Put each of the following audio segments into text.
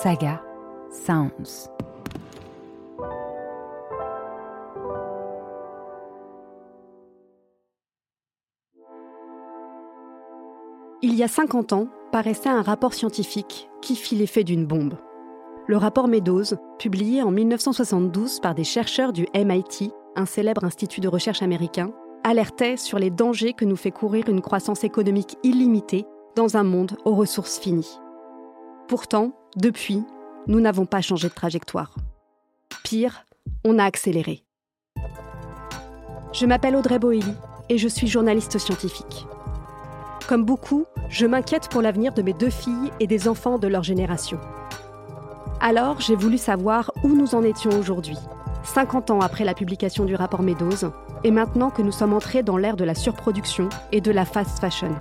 Saga Sounds. Il y a 50 ans, paraissait un rapport scientifique qui fit l'effet d'une bombe. Le rapport Meadows, publié en 1972 par des chercheurs du MIT, un célèbre institut de recherche américain, alertait sur les dangers que nous fait courir une croissance économique illimitée dans un monde aux ressources finies. Pourtant, depuis, nous n'avons pas changé de trajectoire. Pire, on a accéléré. Je m'appelle Audrey Boelly et je suis journaliste scientifique. Comme beaucoup, je m'inquiète pour l'avenir de mes deux filles et des enfants de leur génération. Alors, j'ai voulu savoir où nous en étions aujourd'hui, 50 ans après la publication du rapport Meadows, et maintenant que nous sommes entrés dans l'ère de la surproduction et de la fast fashion.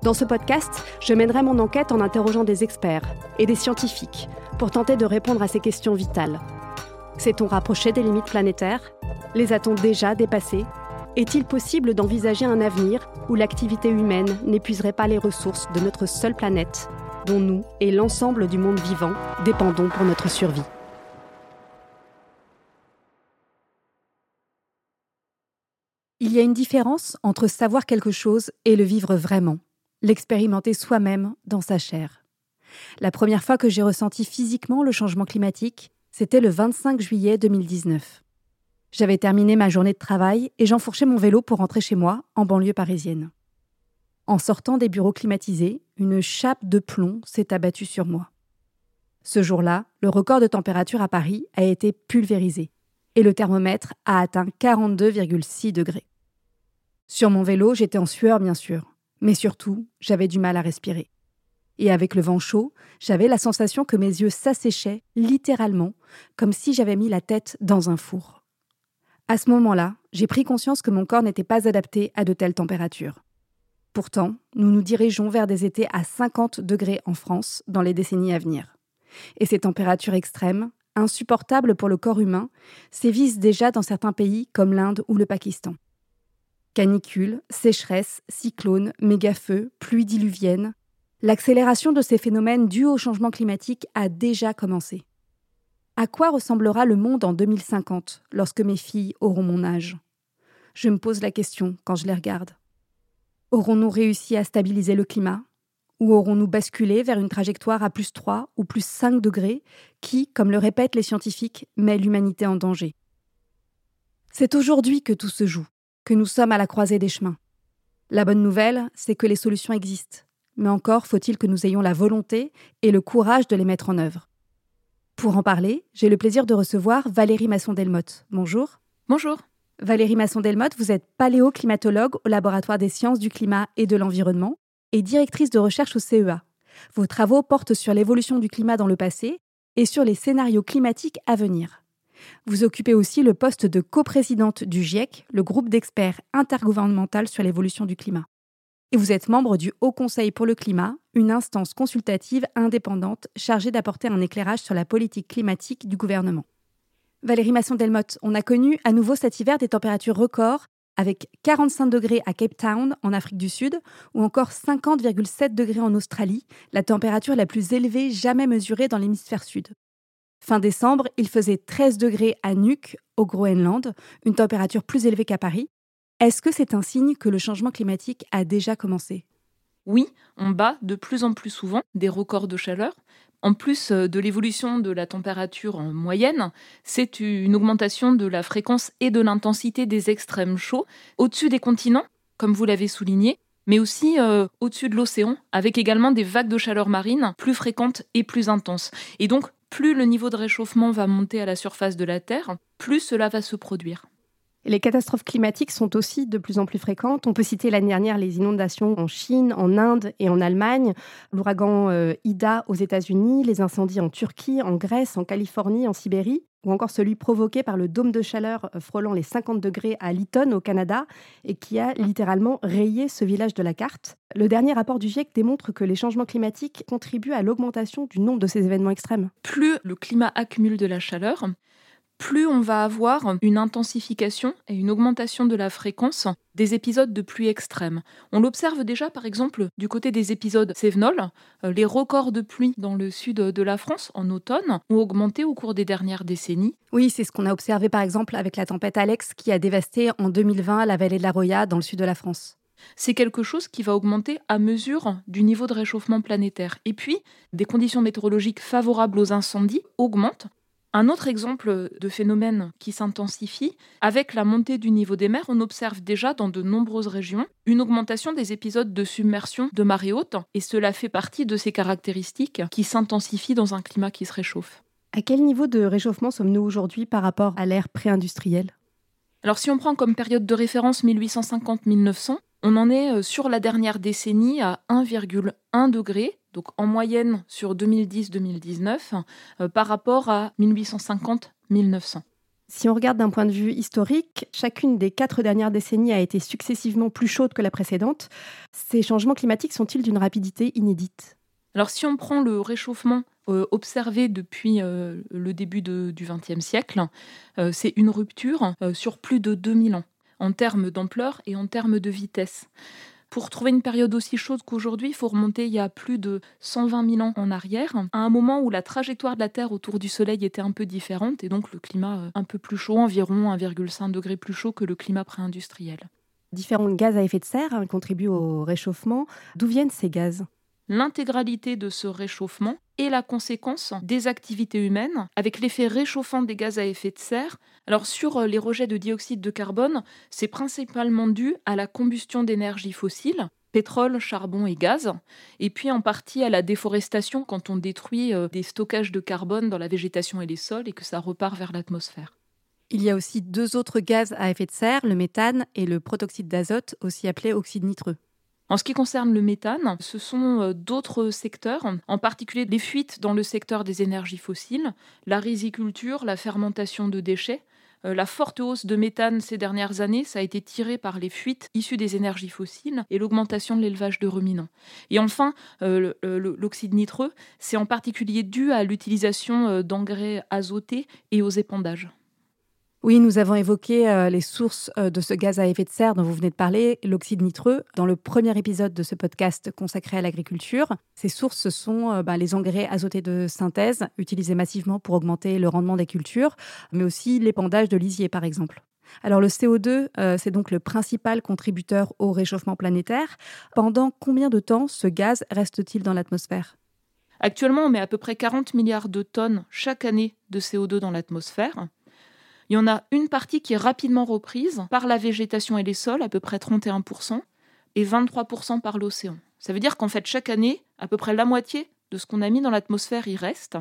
Dans ce podcast, je mènerai mon enquête en interrogeant des experts et des scientifiques pour tenter de répondre à ces questions vitales. S'est-on rapproché des limites planétaires? Les a-t-on déjà dépassées? Est-il possible d'envisager un avenir où l'activité humaine n'épuiserait pas les ressources de notre seule planète, dont nous et l'ensemble du monde vivant dépendons pour notre survie? Il y a une différence entre savoir quelque chose et le vivre vraiment l'expérimenter soi-même dans sa chair. La première fois que j'ai ressenti physiquement le changement climatique, c'était le 25 juillet 2019. J'avais terminé ma journée de travail et j'enfourchais mon vélo pour rentrer chez moi, en banlieue parisienne. En sortant des bureaux climatisés, une chape de plomb s'est abattue sur moi. Ce jour-là, le record de température à Paris a été pulvérisé et le thermomètre a atteint 42,6 degrés. Sur mon vélo, j'étais en sueur, bien sûr, mais surtout, j'avais du mal à respirer. Et avec le vent chaud, j'avais la sensation que mes yeux s'asséchaient, littéralement, comme si j'avais mis la tête dans un four. À ce moment-là, j'ai pris conscience que mon corps n'était pas adapté à de telles températures. Pourtant, nous nous dirigeons vers des étés à 50 degrés en France dans les décennies à venir. Et ces températures extrêmes, insupportables pour le corps humain, sévissent déjà dans certains pays comme l'Inde ou le Pakistan. Canicules, sécheresse, cyclones, mégafeux, pluies diluviennes. L'accélération de ces phénomènes dus au changement climatique a déjà commencé. À quoi ressemblera le monde en 2050 lorsque mes filles auront mon âge? Je me pose la question quand je les regarde. Aurons-nous réussi à stabiliser le climat? Ou aurons-nous basculé vers une trajectoire à plus 3 ou plus 5 degrés qui, comme le répètent les scientifiques, met l'humanité en danger? C'est aujourd'hui que tout se joue que nous sommes à la croisée des chemins. La bonne nouvelle, c'est que les solutions existent, mais encore faut-il que nous ayons la volonté et le courage de les mettre en œuvre. Pour en parler, j'ai le plaisir de recevoir Valérie Masson-Delmotte. Bonjour. Bonjour. Valérie Masson-Delmotte, vous êtes paléoclimatologue au laboratoire des sciences du climat et de l'environnement et directrice de recherche au CEA. Vos travaux portent sur l'évolution du climat dans le passé et sur les scénarios climatiques à venir. Vous occupez aussi le poste de coprésidente du GIEC, le groupe d'experts intergouvernemental sur l'évolution du climat. Et vous êtes membre du Haut Conseil pour le climat, une instance consultative indépendante chargée d'apporter un éclairage sur la politique climatique du gouvernement. Valérie Masson-Delmotte, on a connu à nouveau cet hiver des températures records avec 45 degrés à Cape Town, en Afrique du Sud, ou encore 50,7 degrés en Australie, la température la plus élevée jamais mesurée dans l'hémisphère sud. Fin décembre, il faisait 13 degrés à Nuuk, au Groenland, une température plus élevée qu'à Paris. Est-ce que c'est un signe que le changement climatique a déjà commencé? Oui, on bat de plus en plus souvent des records de chaleur. En plus euh, de l'évolution de la température en moyenne, c'est une augmentation de la fréquence et de l'intensité des extrêmes chauds au-dessus des continents, comme vous l'avez souligné, mais aussi euh, au-dessus de l'océan, avec également des vagues de chaleur marine plus fréquentes et plus intenses. Plus le niveau de réchauffement va monter à la surface de la Terre, plus cela va se produire. Les catastrophes climatiques sont aussi de plus en plus fréquentes. On peut citer l'année dernière les inondations en Chine, en Inde et en Allemagne, l'ouragan euh, Ida aux États-Unis, les incendies en Turquie, en Grèce, en Californie, en Sibérie ou encore celui provoqué par le dôme de chaleur euh, frôlant les 50 degrés à Lytton au Canada et qui a littéralement rayé ce village de la carte. Le dernier rapport du GIEC démontre que les changements climatiques contribuent à l'augmentation du nombre de ces événements extrêmes. Plus le climat accumule de la chaleur, plus on va avoir une intensification et une augmentation de la fréquence des épisodes de pluie extrême. On l'observe déjà par exemple du côté des épisodes Sévenol. Euh, les records de pluie dans le sud de la France en automne ont augmenté au cours des dernières décennies. Oui, c'est ce qu'on a observé par exemple avec la tempête Alex qui a dévasté en 2020 la vallée de la Roya dans le sud de la France c'est quelque chose qui va augmenter à mesure du niveau de réchauffement planétaire. Et puis, des conditions météorologiques favorables aux incendies augmentent un autre exemple de phénomène qui s'intensifie, avec la montée du niveau des mers, on observe déjà dans de nombreuses régions une augmentation des épisodes de submersion de marée haute, et cela fait partie de ces caractéristiques qui s'intensifient dans un climat qui se réchauffe. À quel niveau de réchauffement sommes-nous aujourd'hui par rapport à l'ère pré-industrielle? Alors si on prend comme période de référence 1850-1900, on en est euh, sur la dernière décennie à 1,1 degré, donc en moyenne sur 2010-2019, euh, par rapport à 1850-1900. Si on regarde d'un point de vue historique, chacune des quatre dernières décennies a été successivement plus chaude que la précédente. Ces changements climatiques sont-ils d'une rapidité inédite? Alors si on prend le réchauffement euh, observé depuis le début du XXe siècle, c'est une rupture sur plus de 2000 ans en termes d'ampleur et en termes de vitesse. Pour trouver une période aussi chaude qu'aujourd'hui, il faut remonter il y a plus de 120 000 ans en arrière, à un moment où la trajectoire de la Terre autour du Soleil était un peu différente et donc le climat euh, un peu plus chaud, environ 1,5 degré plus chaud que le climat pré-industriel. Différents gaz à effet de serre hein, contribuent au réchauffement. D'où viennent ces gaz? L'intégralité de ce réchauffement est la conséquence des activités humaines, avec l'effet réchauffant des gaz à effet de serre. Alors sur euh, les rejets de dioxyde de carbone, c'est principalement dû à la combustion d'énergie fossile, pétrole, charbon et gaz, et puis en partie à la déforestation quand on détruit euh, des stockages de carbone dans la végétation et les sols et que ça repart vers l'atmosphère. Il y a aussi deux autres gaz à effet de serre, le méthane et le protoxyde d'azote, aussi appelé oxyde nitreux. En ce qui concerne le méthane, ce sont euh, d'autres secteurs, en particulier les fuites dans le secteur des énergies fossiles, la riziculture, la fermentation de déchets. Euh, la forte hausse de méthane ces dernières années, ça a été tiré par les fuites issues des énergies fossiles et l'augmentation de l'élevage de ruminants. Et enfin, euh, l'oxyde nitreux, c'est en particulier dû à l'utilisation d'engrais azotés et aux épandages. Oui, nous avons évoqué euh, les sources euh, de ce gaz à effet de serre dont vous venez de parler, l'oxyde nitreux, dans le premier épisode de ce podcast consacré à l'agriculture. Ces sources, ce sont euh, bah, les engrais azotés de synthèse, utilisés massivement pour augmenter le rendement des cultures, mais aussi l'épandage de lisier, par exemple. Alors le CO2, c'est donc le principal contributeur au réchauffement planétaire. Pendant combien de temps ce gaz reste-t-il dans l'atmosphère? Actuellement, on met à peu près 40 milliards de tonnes chaque année de CO2 dans l'atmosphère. Il y en a une partie qui est rapidement reprise par la végétation et les sols, à peu près 31%, et 23% par l'océan. Ça veut dire qu'en fait, chaque année, à peu près la moitié de ce qu'on a mis dans l'atmosphère y reste.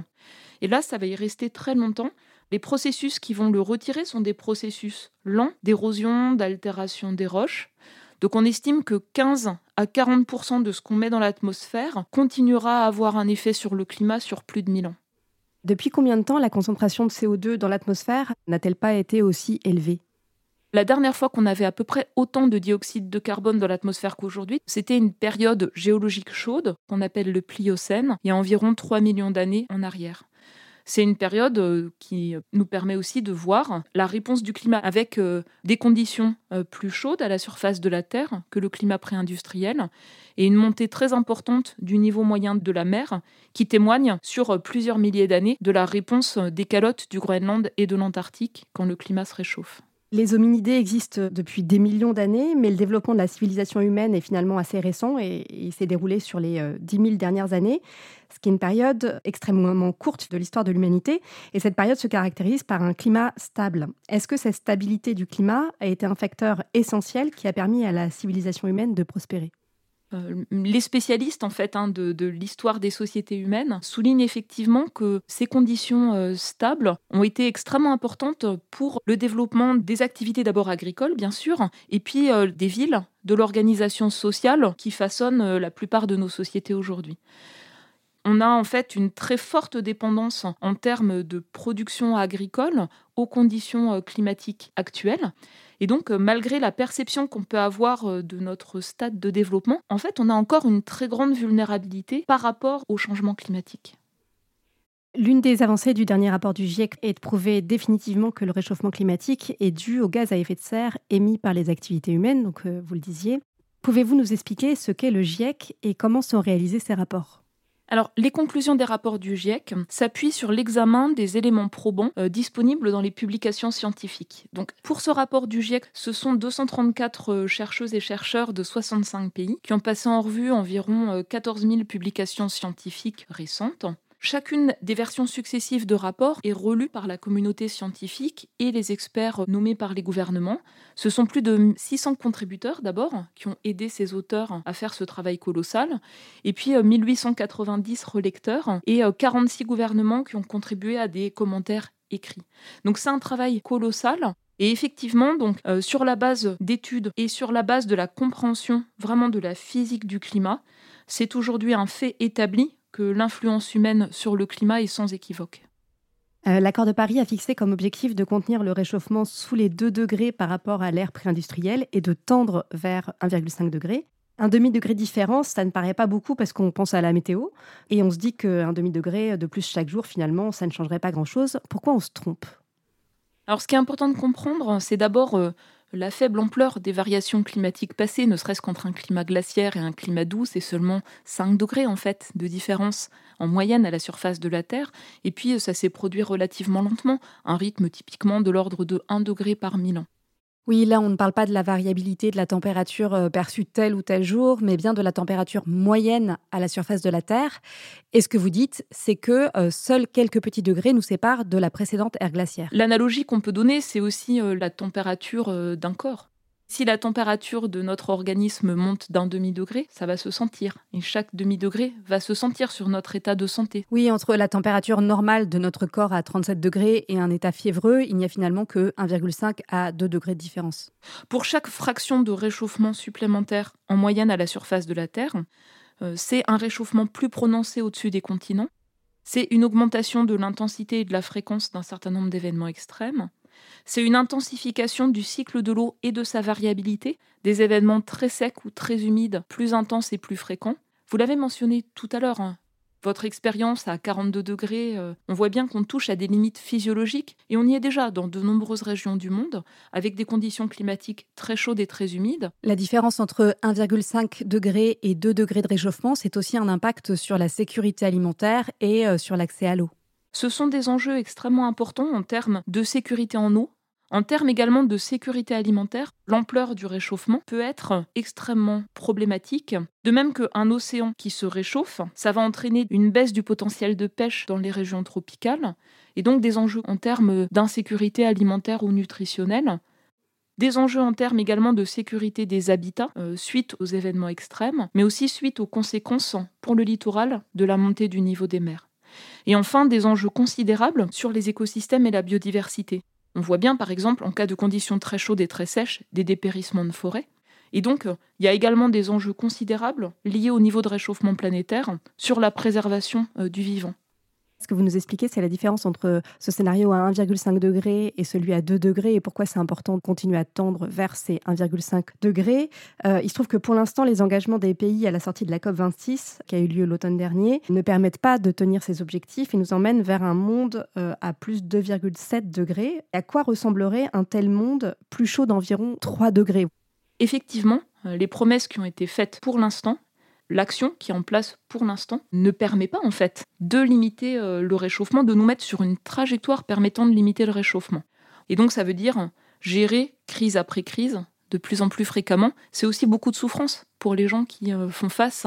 Et là, ça va y rester très longtemps. Les processus qui vont le retirer sont des processus lents d'érosion, d'altération des roches. Donc on estime que 15 à 40% de ce qu'on met dans l'atmosphère continuera à avoir un effet sur le climat sur plus de 1000 ans. Depuis combien de temps la concentration de CO2 dans l'atmosphère n'a-t-elle pas été aussi élevée? La dernière fois qu'on avait à peu près autant de dioxyde de carbone dans l'atmosphère qu'aujourd'hui, c'était une période géologique chaude qu'on appelle le Pliocène, il y a environ 3 millions d'années en arrière. C'est une période euh, qui nous permet aussi de voir la réponse du climat avec euh, des conditions euh, plus chaudes à la surface de la Terre que le climat pré-industriel et une montée très importante du niveau moyen de la mer qui témoigne sur plusieurs milliers d'années de la réponse des calottes du Groenland et de l'Antarctique quand le climat se réchauffe. Les hominidés existent depuis des millions d'années, mais le développement de la civilisation humaine est finalement assez récent et, il s'est déroulé sur les euh, dix 10 000 dernières années, ce qui est une période extrêmement courte de l'histoire de l'humanité. Et cette période se caractérise par un climat stable. Est-ce que cette stabilité du climat a été un facteur essentiel qui a permis à la civilisation humaine de prospérer? Euh, les spécialistes en fait hein, de, l'histoire des sociétés humaines soulignent effectivement que ces conditions euh, stables ont été extrêmement importantes pour le développement des activités d'abord agricoles bien sûr et puis euh, des villes, de l'organisation sociale qui façonne la plupart de nos sociétés aujourd'hui. On a en fait une très forte dépendance en termes de production agricole aux conditions climatiques actuelles. Et donc, euh, malgré la perception qu'on peut avoir euh, de notre stade de développement, en fait, on a encore une très grande vulnérabilité par rapport au changement climatique. L'une des avancées du dernier rapport du GIEC est de prouver définitivement que le réchauffement climatique est dû aux gaz à effet de serre émis par les activités humaines, donc euh, vous le disiez. Pouvez-vous nous expliquer ce qu'est le GIEC et comment sont réalisés ces rapports? Alors, les conclusions des rapports du GIEC s'appuient sur l'examen des éléments probants euh, disponibles dans les publications scientifiques. Donc, pour ce rapport du GIEC, ce sont 234 euh, chercheuses et chercheurs de 65 pays qui ont passé en revue environ 14 000 publications scientifiques récentes. Chacune des versions successives de rapports est relue par la communauté scientifique et les experts nommés par les gouvernements. Ce sont plus de 600 contributeurs d'abord qui ont aidé ces auteurs à faire ce travail colossal, et puis 1890 euh, relecteurs et 46 euh, gouvernements qui ont contribué à des commentaires écrits. Donc c'est un travail colossal et effectivement, donc, euh, sur la base d'études et sur la base de la compréhension vraiment de la physique du climat, c'est aujourd'hui un fait établi que l'influence humaine sur le climat est sans équivoque. Euh, l'accord de Paris a fixé comme objectif de contenir le réchauffement sous les 2 degrés par rapport à l'ère pré-industrielle et de tendre vers 1,5 degré. Un demi-degré de différence, ça ne paraît pas beaucoup parce qu'on pense à la météo et on se dit qu'un demi-degré de plus chaque jour, finalement, ça ne changerait pas grand-chose. Pourquoi on se trompe? Alors, ce qui est important de comprendre, c'est d'abord euh, la faible ampleur des variations climatiques passées, ne serait-ce qu'entre un climat glaciaire et un climat doux, c'est seulement 5 degrés en fait de différence en moyenne à la surface de la Terre. Et puis ça s'est produit relativement lentement, un rythme typiquement de l'ordre de 1 degré par mille ans. Oui, là, on ne parle pas de la variabilité de la température euh, perçue tel ou tel jour, mais bien de la température moyenne à la surface de la Terre. Et ce que vous dites, c'est que euh, seuls quelques petits degrés nous séparent de la précédente ère glaciaire. L'analogie qu'on peut donner, c'est aussi euh, la température d'un corps. Si la température de notre organisme monte d'un demi-degré, ça va se sentir. Et chaque demi-degré va se sentir sur notre état de santé. Oui, entre la température normale de notre corps à 37 degrés et un état fiévreux, il n'y a finalement que 1,5 à 2 degrés de différence. Pour chaque fraction de réchauffement supplémentaire en moyenne à la surface de la Terre, euh, c'est un réchauffement plus prononcé au-dessus des continents. C'est une augmentation de l'intensité et de la fréquence d'un certain nombre d'événements extrêmes. C'est une intensification du cycle de l'eau et de sa variabilité, des événements très secs ou très humides, plus intenses et plus fréquents. Vous l'avez mentionné tout à l'heure, hein. votre expérience à 42 degrés, euh, on voit bien qu'on touche à des limites physiologiques et on y est déjà dans de nombreuses régions du monde avec des conditions climatiques très chaudes et très humides. La différence entre 1,5 degré et 2 degrés de réchauffement, c'est aussi un impact sur la sécurité alimentaire et euh, sur l'accès à l'eau. Ce sont des enjeux extrêmement importants en termes de sécurité en eau, en termes également de sécurité alimentaire, l'ampleur du réchauffement peut être extrêmement problématique. De même qu'un océan qui se réchauffe, ça va entraîner une baisse du potentiel de pêche dans les régions tropicales, et donc des enjeux en termes d'insécurité alimentaire ou nutritionnelle. Des enjeux en termes également de sécurité des habitats euh, suite aux événements extrêmes, mais aussi suite aux conséquences pour le littoral de la montée du niveau des mers. Et enfin, des enjeux considérables sur les écosystèmes et la biodiversité. On voit bien, par exemple, en cas de conditions très chaudes et très sèches, des dépérissements de forêts. Et donc, il y a également des enjeux considérables liés au niveau de réchauffement planétaire sur la préservation euh, du vivant. Ce que vous nous expliquez, c'est la différence entre ce scénario à 1,5 degré et celui à 2 degrés et pourquoi c'est important de continuer à tendre vers ces 1,5 degrés. Euh, il se trouve que pour l'instant, les engagements des pays à la sortie de la COP26, qui a eu lieu l'automne dernier, ne permettent pas de tenir ces objectifs et nous emmènent vers un monde euh, à plus 2,7 degrés. À quoi ressemblerait un tel monde plus chaud d'environ 3 degrés? Effectivement, euh, les promesses qui ont été faites pour l'instant l'action qui est en place pour l'instant ne permet pas en fait de limiter euh, le réchauffement, de nous mettre sur une trajectoire permettant de limiter le réchauffement. Et donc ça veut dire gérer crise après crise de plus en plus fréquemment. C'est aussi beaucoup de souffrance pour les gens qui euh, font face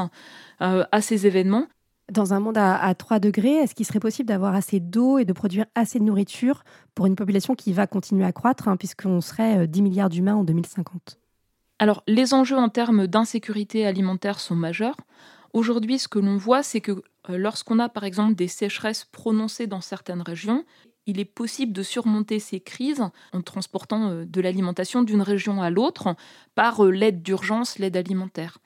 euh, à ces événements. Dans un monde à, 3 degrés, est-ce qu'il serait possible d'avoir assez d'eau et de produire assez de nourriture pour une population qui va continuer à croître, hein, puisqu'on serait 10 milliards d'humains en 2050 alors, les enjeux en termes d'insécurité alimentaire sont majeurs. Aujourd'hui, ce que l'on voit, c'est que euh, lorsqu'on a par exemple des sécheresses prononcées dans certaines régions, il est possible de surmonter ces crises en transportant euh, de l'alimentation d'une région à l'autre par euh, l'aide d'urgence, l'aide alimentaire.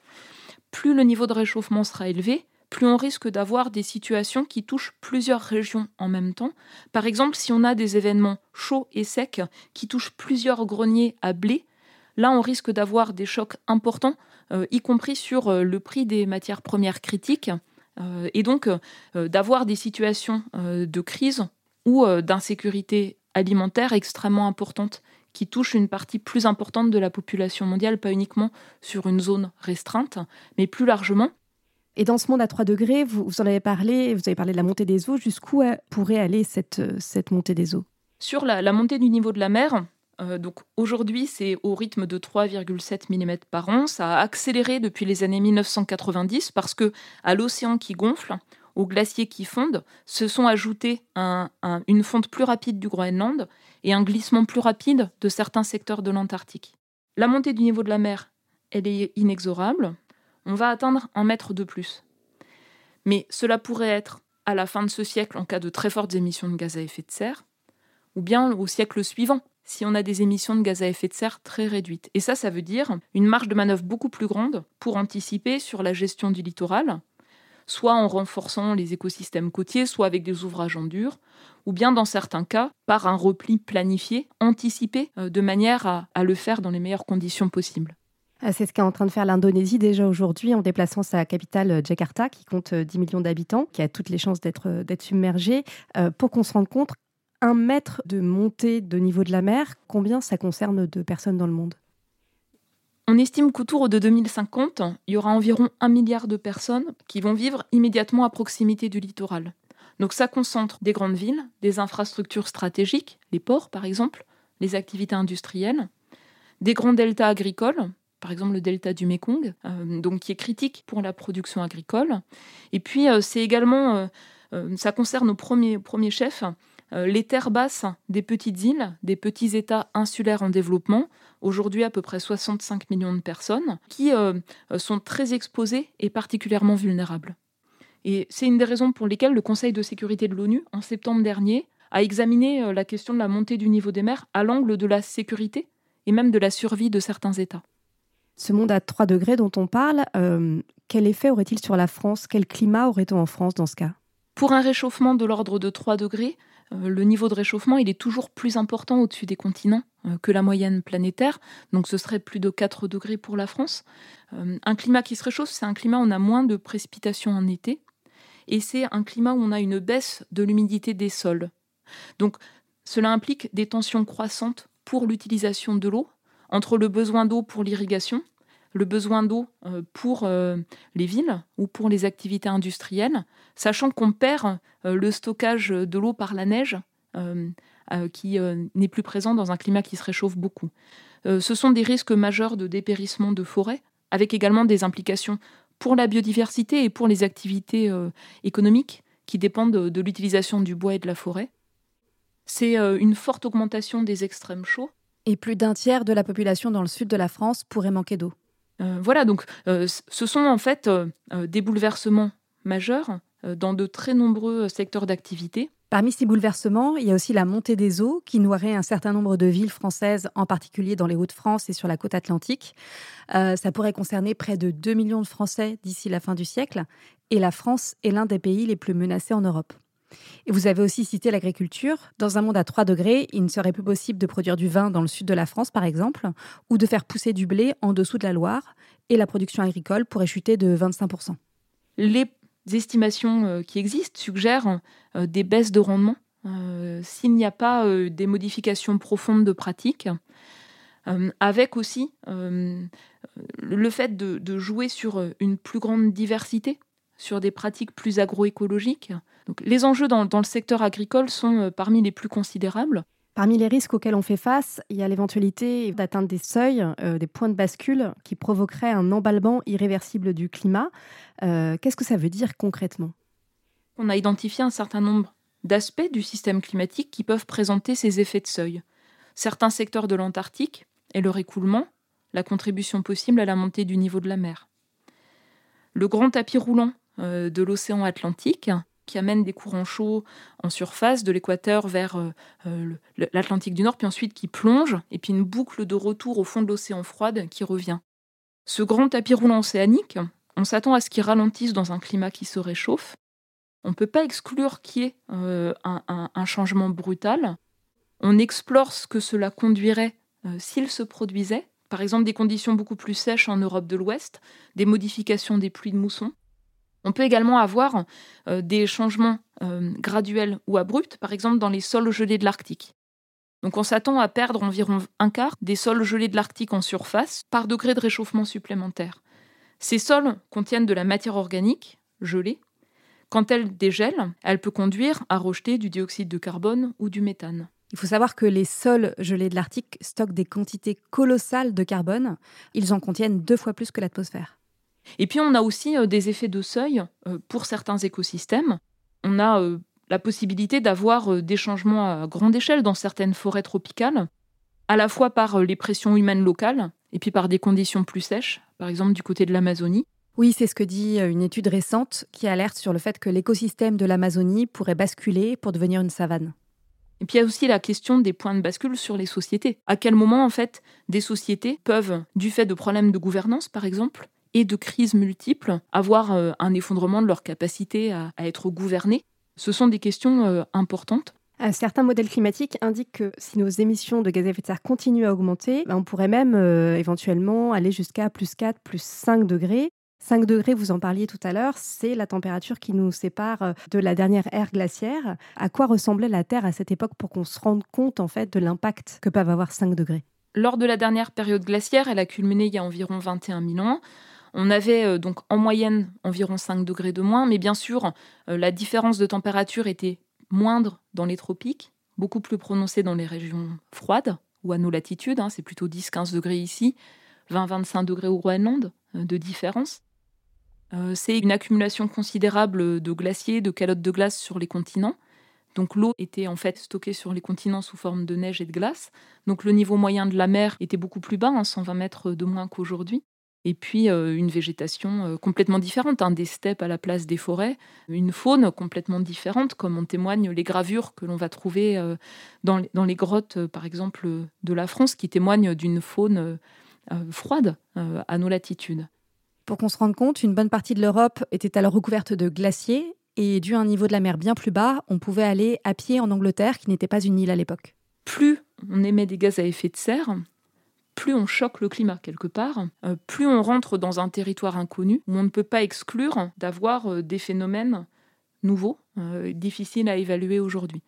Plus le niveau de réchauffement sera élevé, plus on risque d'avoir des situations qui touchent plusieurs régions en même temps. Par exemple, si on a des événements chauds et secs qui touchent plusieurs greniers à blé, Là, on risque d'avoir des chocs importants, euh, y compris sur euh, le prix des matières premières critiques, et donc d'avoir des situations de crise ou d'insécurité alimentaire extrêmement importantes qui touchent une partie plus importante de la population mondiale, pas uniquement sur une zone restreinte, mais plus largement. Et dans ce monde à 3 degrés, vous, en avez parlé, vous avez parlé de la montée des eaux. Jusqu'où pourrait aller cette, cette montée des eaux? Sur la, montée du niveau de la mer, euh, donc aujourd'hui c'est au rythme de 3,7 mm par an. Ça a accéléré depuis les années 1990 parce que à l'océan qui gonfle, aux glaciers qui fondent, se sont ajoutés une fonte plus rapide du Groenland et un glissement plus rapide de certains secteurs de l'Antarctique. La montée du niveau de la mer, elle est inexorable. On va atteindre un mètre de plus. Mais cela pourrait être à la fin de ce siècle en cas de très fortes émissions de gaz à effet de serre, ou bien au siècle suivant, si on a des émissions de gaz à effet de serre très réduites. Et ça, ça veut dire une marge de manœuvre beaucoup plus grande pour anticiper sur la gestion du littoral, soit en renforçant les écosystèmes côtiers, soit avec des ouvrages en dur, ou bien dans certains cas par un repli planifié, anticipé, euh, de manière à, le faire dans les meilleures conditions possibles. Ah, c'est ce qu'est en train de faire l'Indonésie déjà aujourd'hui en déplaçant sa capitale euh, Jakarta, qui compte 10 euh, millions d'habitants, qui a toutes les chances d'être submergée, pour qu'on se rende compte, un mètre de montée de niveau de la mer, combien ça concerne de personnes dans le monde? On estime qu'autour de 2050, il y aura environ un milliard de personnes qui vont vivre immédiatement à proximité du littoral. Donc ça concentre des grandes villes, des infrastructures stratégiques, les ports par exemple, les activités industrielles, des grands deltas agricoles, par exemple le delta du Mekong, euh, donc qui est critique pour la production agricole. Et puis euh, c'est également, euh, ça concerne au premier chef les terres basses des petites îles, des petits États insulaires en développement, aujourd'hui à peu près 65 millions de personnes, qui euh, sont très exposées et particulièrement vulnérables. Et c'est une des raisons pour lesquelles le Conseil de sécurité de l'ONU, en septembre dernier, a examiné euh, la question de la montée du niveau des mers à l'angle de la sécurité et même de la survie de certains États. Ce monde à 3 degrés dont on parle, euh, quel effet aurait-il sur la France? Quel climat aurait-on en France dans ce cas? Pour un réchauffement de l'ordre de 3 degrés, le niveau de réchauffement est toujours plus important au-dessus des continents euh, que la moyenne planétaire, donc ce serait plus de 4 degrés pour la France. Euh, un climat qui se réchauffe, c'est un climat où on a moins de précipitations en été, et c'est un climat où on a une baisse de l'humidité des sols. Donc cela implique des tensions croissantes pour l'utilisation de l'eau, entre le besoin d'eau pour l'irrigation, le besoin d'eau euh, pour les villes ou pour les activités industrielles, sachant qu'on perd le stockage de l'eau par la neige euh, qui euh, n'est plus présent dans un climat qui se réchauffe beaucoup. Euh, ce sont des risques majeurs de dépérissement de forêts, avec également des implications pour la biodiversité et pour les activités économiques qui dépendent de, l'utilisation du bois et de la forêt. C'est une forte augmentation des extrêmes chauds. Et plus d'un tiers de la population dans le sud de la France pourrait manquer d'eau. Voilà, donc ce sont en fait des bouleversements majeurs dans de très nombreux secteurs d'activité. Parmi ces bouleversements, il y a aussi la montée des eaux qui noierait un certain nombre de villes françaises, en particulier dans les Hauts-de-France et sur la côte atlantique. Euh, ça pourrait concerner près de 2 millions de Français d'ici la fin du siècle. Et la France est l'un des pays les plus menacés en Europe. Et vous avez aussi cité l'agriculture. Dans un monde à 3 degrés, il ne serait plus possible de produire du vin dans le sud de la France, par exemple, ou de faire pousser du blé en dessous de la Loire, et la production agricole pourrait chuter de 25%. Les estimations euh, qui existent suggèrent euh, des baisses de rendement euh, s'il n'y a pas des modifications profondes de pratiques, avec aussi le fait de, jouer sur une plus grande diversité, sur des pratiques plus agroécologiques. Donc, les enjeux dans, dans le secteur agricole sont parmi les plus considérables. Parmi les risques auxquels on fait face, il y a l'éventualité d'atteindre des seuils, euh, des points de bascule qui provoqueraient un emballement irréversible du climat. Euh, qu'est-ce que ça veut dire concrètement? On a identifié un certain nombre d'aspects du système climatique qui peuvent présenter ces effets de seuil. Certains secteurs de l'Antarctique et leur écoulement, la contribution possible à la montée du niveau de la mer. Le grand tapis roulant euh, de l'océan Atlantique, qui amène des courants chauds en surface de l'équateur vers euh, euh, l'Atlantique du Nord, puis ensuite qui plonge, et puis une boucle de retour au fond de l'océan froide qui revient. Ce grand tapis roulant océanique, on s'attend à ce qu'il ralentisse dans un climat qui se réchauffe. On ne peut pas exclure qu'il y ait euh, un, changement brutal. On explore ce que cela conduirait s'il se produisait. Par exemple, des conditions beaucoup plus sèches en Europe de l'Ouest, des modifications des pluies de mousson, On peut également avoir euh, des changements euh, graduels ou abrupts, par exemple dans les sols gelés de l'Arctique. Donc on s'attend à perdre environ un quart des sols gelés de l'Arctique en surface par degré de réchauffement supplémentaire. Ces sols contiennent de la matière organique, gelée. Quand elle dégèle, elle peut conduire à rejeter du dioxyde de carbone ou du méthane. Il faut savoir que les sols gelés de l'Arctique stockent des quantités colossales de carbone. Ils en contiennent deux fois plus que l'atmosphère. Et puis on a aussi euh, des effets de seuil euh, pour certains écosystèmes. On a euh, la possibilité d'avoir des changements à grande échelle dans certaines forêts tropicales, à la fois par les pressions humaines locales et puis par des conditions plus sèches, par exemple du côté de l'Amazonie. Oui, c'est ce que dit une étude récente qui alerte sur le fait que l'écosystème de l'Amazonie pourrait basculer pour devenir une savane. Et puis il y a aussi la question des points de bascule sur les sociétés. À quel moment, en fait, des sociétés peuvent, du fait de problèmes de gouvernance, par exemple, et de crises multiples, avoir euh, un effondrement de leur capacité à, être gouvernées. Ce sont des questions euh, importantes. Certains modèles climatiques indiquent que si nos émissions de gaz à effet de serre continuent à augmenter, ben, on pourrait même euh, éventuellement aller jusqu'à plus 4, plus 5 degrés. 5 degrés, vous en parliez tout à l'heure, c'est la température qui nous sépare de la dernière ère glaciaire. À quoi ressemblait la Terre à cette époque pour qu'on se rende compte en fait de l'impact que peuvent avoir 5 degrés? Lors de la dernière période glaciaire, elle a culminé il y a environ 21 000 ans. On avait euh, donc en moyenne environ 5 degrés de moins, mais bien sûr, euh, la différence de température était moindre dans les tropiques, beaucoup plus prononcée dans les régions froides ou à nos latitudes. Hein, c'est plutôt 10-15 degrés ici, 20-25 degrés au Groenland euh, de différence. c'est une accumulation considérable de glaciers, de calottes de glace sur les continents. Donc l'eau était en fait stockée sur les continents sous forme de neige et de glace. Donc le niveau moyen de la mer était beaucoup plus bas, 120 hein, mètres de moins qu'aujourd'hui et puis euh, une végétation euh, complètement différente, hein, des steppes à la place des forêts, une faune complètement différente, comme en témoignent les gravures que l'on va trouver euh, dans, les grottes, par exemple, de la France, qui témoignent d'une faune froide à nos latitudes. Pour qu'on se rende compte, une bonne partie de l'Europe était alors recouverte de glaciers, et dû à un niveau de la mer bien plus bas, on pouvait aller à pied en Angleterre, qui n'était pas une île à l'époque. Plus on émet des gaz à effet de serre, plus on choque le climat quelque part, euh, plus on rentre dans un territoire inconnu où on ne peut pas exclure d'avoir euh, des phénomènes nouveaux, euh, difficiles à évaluer aujourd'hui.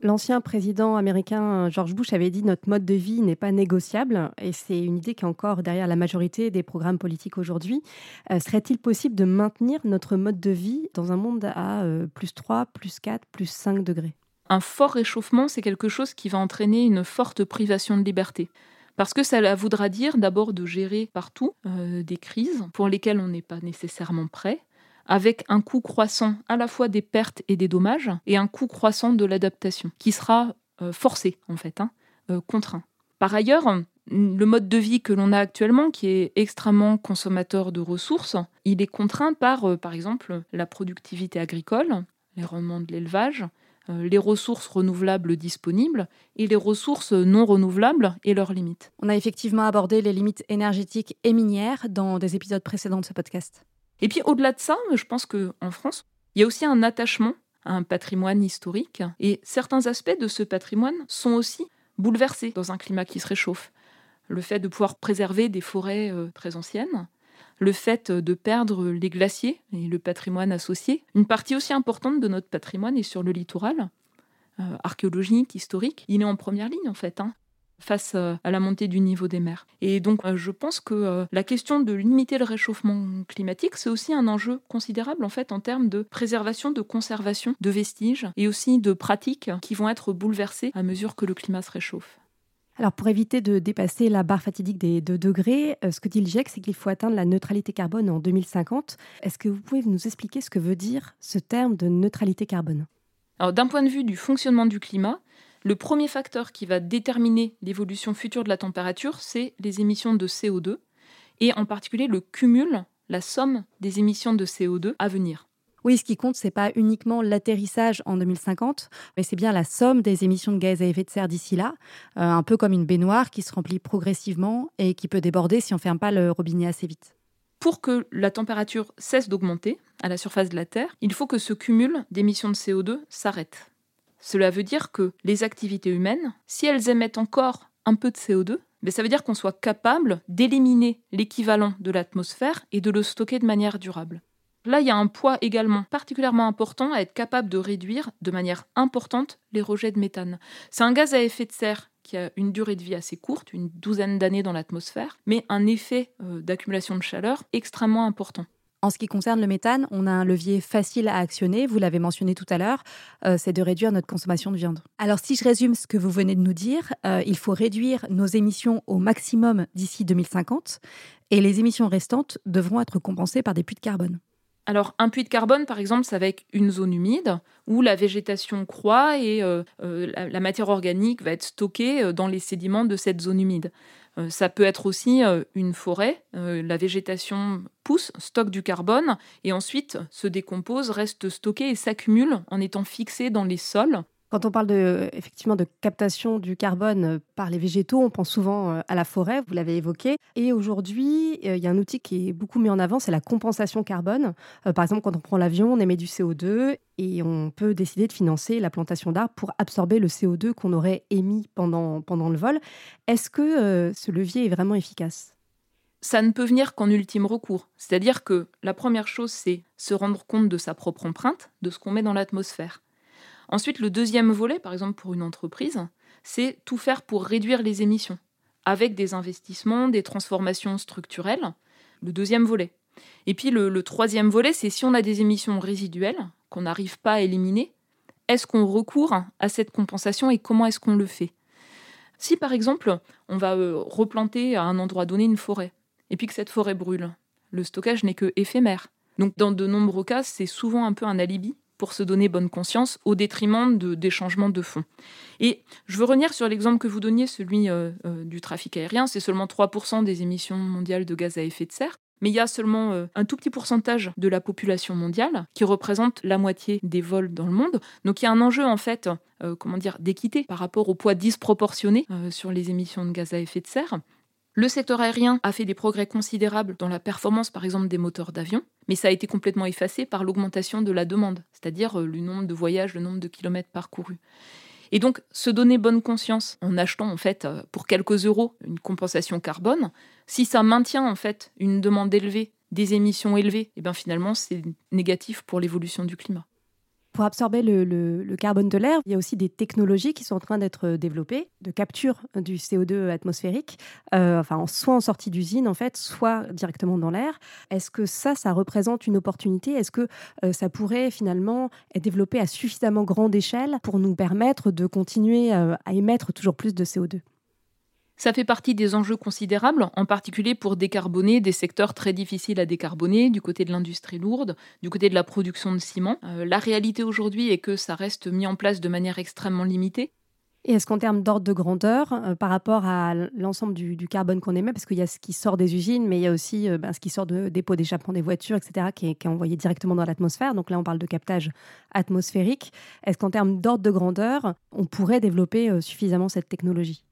L'ancien président américain George Bush avait dit notre mode de vie n'est pas négociable et c'est une idée qui est encore derrière la majorité des programmes politiques aujourd'hui. Serait-il possible de maintenir notre mode de vie dans un monde à plus 3, plus 4, plus 5 degrés? Un fort réchauffement, c'est quelque chose qui va entraîner une forte privation de liberté. Parce que ça voudra dire d'abord de gérer partout euh, des crises pour lesquelles on n'est pas nécessairement prêt, avec un coût croissant à la fois des pertes et des dommages, et un coût croissant de l'adaptation, qui sera euh, forcé en fait, hein, euh, contraint. Par ailleurs, le mode de vie que l'on a actuellement, qui est extrêmement consommateur de ressources, il est contraint par, par exemple, la productivité agricole, les rendements de l'élevage, les ressources renouvelables disponibles et les ressources non renouvelables et leurs limites. On a effectivement abordé les limites énergétiques et minières dans des épisodes précédents de ce podcast. Et puis au-delà de ça, je pense qu'en France, il y a aussi un attachement à un patrimoine historique et certains aspects de ce patrimoine sont aussi bouleversés dans un climat qui se réchauffe. Le fait de pouvoir préserver des forêts euh, très anciennes, le fait de perdre les glaciers et le patrimoine associé. Une partie aussi importante de notre patrimoine est sur le littoral, euh, archéologique, historique. Il est en première ligne en fait. Hein, face euh, à la montée du niveau des mers. Et donc euh, je pense que la question de limiter le réchauffement climatique, c'est aussi un enjeu considérable en fait en termes de préservation, de conservation de vestiges et aussi de pratiques qui vont être bouleversées à mesure que le climat se réchauffe. Alors pour éviter de dépasser la barre fatidique des 2 degrés, euh, ce que dit le GIEC, c'est qu'il faut atteindre la neutralité carbone en 2050. Est-ce que vous pouvez nous expliquer ce que veut dire ce terme de neutralité carbone? Alors d'un point de vue du fonctionnement du climat, le premier facteur qui va déterminer l'évolution future de la température, c'est les émissions de CO2 et en particulier le cumul, la somme des émissions de CO2 à venir. Oui, ce qui compte, c'est pas uniquement l'atterrissage en 2050, mais c'est bien la somme des émissions de gaz à effet de serre d'ici là, euh, un peu comme une baignoire qui se remplit progressivement et qui peut déborder si on ferme pas le robinet assez vite. Pour que la température cesse d'augmenter à la surface de la Terre, il faut que ce cumul d'émissions de CO2 s'arrête. Cela veut dire que les activités humaines, si elles émettent encore un peu de CO2, mais ça veut dire qu'on soit capable d'éliminer l'équivalent de l'atmosphère et de le stocker de manière durable. Là, il y a un poids également particulièrement important à être capable de réduire de manière importante les rejets de méthane. C'est un gaz à effet de serre qui a une durée de vie assez courte, une douzaine d'années dans l'atmosphère, mais un effet euh, d'accumulation de chaleur extrêmement important. En ce qui concerne le méthane, on a un levier facile à actionner, vous l'avez mentionné tout à l'heure, euh, c'est de réduire notre consommation de viande. Alors si je résume ce que vous venez de nous dire, euh, il faut réduire nos émissions au maximum d'ici 2050 et les émissions restantes devront être compensées par des puits de carbone. Alors, un puits de carbone, par exemple, c'est avec une zone humide où la végétation croît et euh, la, matière organique va être stockée dans les sédiments de cette zone humide. Euh, ça peut être aussi euh, une forêt. Euh, la végétation pousse, stocke du carbone et ensuite se décompose, reste stocké et s'accumule en étant fixé dans les sols quand on parle de, effectivement de captation du carbone euh, par les végétaux, on pense souvent euh, à la forêt, vous l'avez évoqué. Et aujourd'hui, euh, il y a un outil qui est beaucoup mis en avant, c'est la compensation carbone. par exemple, quand on prend l'avion, on émet du CO2 et on peut décider de financer la plantation d'arbres pour absorber le CO2 qu'on aurait émis pendant, pendant le vol. Est-ce que ce levier est vraiment efficace? Ça ne peut venir qu'en ultime recours. C'est-à-dire que la première chose, c'est se rendre compte de sa propre empreinte, de ce qu'on met dans l'atmosphère. Ensuite, le deuxième volet, par exemple pour une entreprise, c'est tout faire pour réduire les émissions, avec des investissements, des transformations structurelles. Le deuxième volet. Et puis le, troisième volet, c'est si on a des émissions résiduelles qu'on n'arrive pas à éliminer, est-ce qu'on recourt à cette compensation et comment est-ce qu'on le fait? Si par exemple, on va euh, replanter à un endroit donné une forêt, et puis que cette forêt brûle, le stockage n'est que éphémère. Donc dans de nombreux cas, c'est souvent un peu un alibi pour se donner bonne conscience au détriment de, des changements de fond. Et je veux revenir sur l'exemple que vous donniez, celui euh, euh, du trafic aérien. C'est seulement 3% des émissions mondiales de gaz à effet de serre. Mais il y a seulement euh, un tout petit pourcentage de la population mondiale qui représente la moitié des vols dans le monde. Donc il y a un enjeu en fait, comment dire, d'équité par rapport au poids disproportionné sur les émissions de gaz à effet de serre. Le secteur aérien a fait des progrès considérables dans la performance, par exemple, des moteurs d'avion, mais ça a été complètement effacé par l'augmentation de la demande, c'est-à-dire euh, le nombre de voyages, le nombre de kilomètres parcourus. Et donc, se donner bonne conscience en achetant, en fait, euh, pour quelques euros, une compensation carbone, si ça maintient, en fait, une demande élevée, des émissions élevées, et eh bien finalement, c'est négatif pour l'évolution du climat. Pour absorber le, carbone de l'air, il y a aussi des technologies qui sont en train d'être développées de capture du CO2 atmosphérique, euh, enfin, soit en sortie d'usine, en fait, soit directement dans l'air. Est-ce que ça, ça représente une opportunité? Est-ce que euh, ça pourrait finalement être développé à suffisamment grande échelle pour nous permettre de continuer euh, à émettre toujours plus de CO2 ça fait partie des enjeux considérables, en particulier pour décarboner des secteurs très difficiles à décarboner, du côté de l'industrie lourde, du côté de la production de ciment. Euh, la réalité aujourd'hui est que ça reste mis en place de manière extrêmement limitée. Et est-ce qu'en termes d'ordre de grandeur, euh, par rapport à l'ensemble du, carbone qu'on émet, parce qu'il y a ce qui sort des usines, mais il y a aussi euh, ben, ce qui sort de dépôts d'échappement des voitures, etc., qui est, qui est envoyé directement dans l'atmosphère. Donc là, on parle de captage atmosphérique. Est-ce qu'en termes d'ordre de grandeur, on pourrait développer suffisamment cette technologie?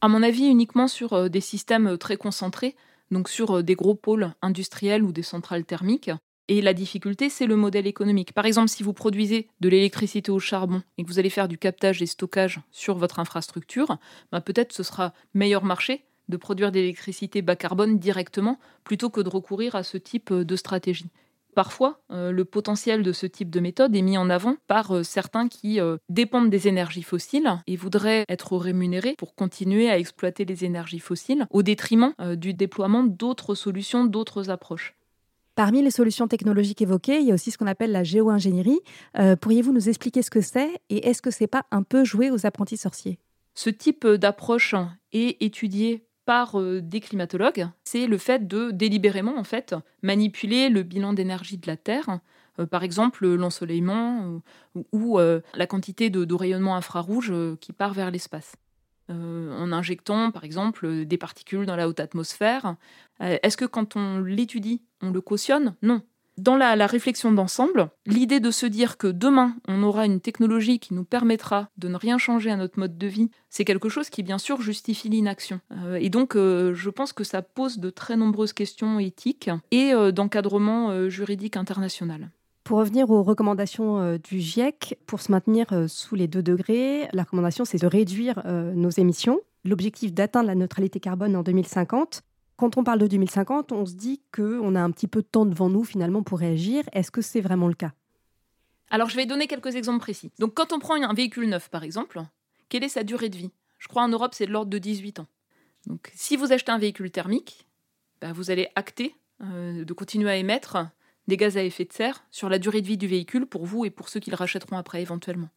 À mon avis, uniquement sur euh, des systèmes euh, très concentrés, donc sur euh, des gros pôles industriels ou des centrales thermiques. Et la difficulté, c'est le modèle économique. Par exemple, si vous produisez de l'électricité au charbon et que vous allez faire du captage et stockage sur votre infrastructure, bah, peut-être ce sera meilleur marché de produire de l'électricité bas carbone directement plutôt que de recourir à ce type de stratégie. Parfois, euh, le potentiel de ce type de méthode est mis en avant par euh, certains qui euh, dépendent des énergies fossiles et voudraient être rémunérés pour continuer à exploiter les énergies fossiles au détriment du déploiement d'autres solutions, d'autres approches. Parmi les solutions technologiques évoquées, il y a aussi ce qu'on appelle la géo-ingénierie. Pourriez-vous nous expliquer ce que c'est et est-ce que c'est pas un peu joué aux apprentis sorciers? Ce type d'approche est étudié par euh, des climatologues, c'est le fait de délibérément en fait manipuler le bilan d'énergie de la Terre, euh, par exemple l'ensoleillement euh, ou, la quantité de, rayonnement infrarouge qui part vers l'espace. en injectant par exemple des particules dans la haute atmosphère. Est-ce que quand on l'étudie, on le cautionne? Non dans la, réflexion d'ensemble, l'idée de se dire que demain, on aura une technologie qui nous permettra de ne rien changer à notre mode de vie, c'est quelque chose qui, bien sûr, justifie l'inaction. Euh, et donc, euh, je pense que ça pose de très nombreuses questions éthiques et euh, d'encadrement juridique international. Pour revenir aux recommandations du GIEC, pour se maintenir sous les 2 degrés, la recommandation, c'est de réduire nos émissions. L'objectif d'atteindre la neutralité carbone en 2050 Quand on parle de 2050, on se dit qu'on a un petit peu de temps devant nous finalement pour réagir. Est-ce que c'est vraiment le cas? Alors je vais donner quelques exemples précis. Donc quand on prend un véhicule neuf par exemple, quelle est sa durée de vie? Je crois en Europe c'est de l'ordre de 18 ans. Donc si vous achetez un véhicule thermique, bah, vous allez acter euh, de continuer à émettre des gaz à effet de serre sur la durée de vie du véhicule pour vous et pour ceux qui le rachèteront après éventuellement.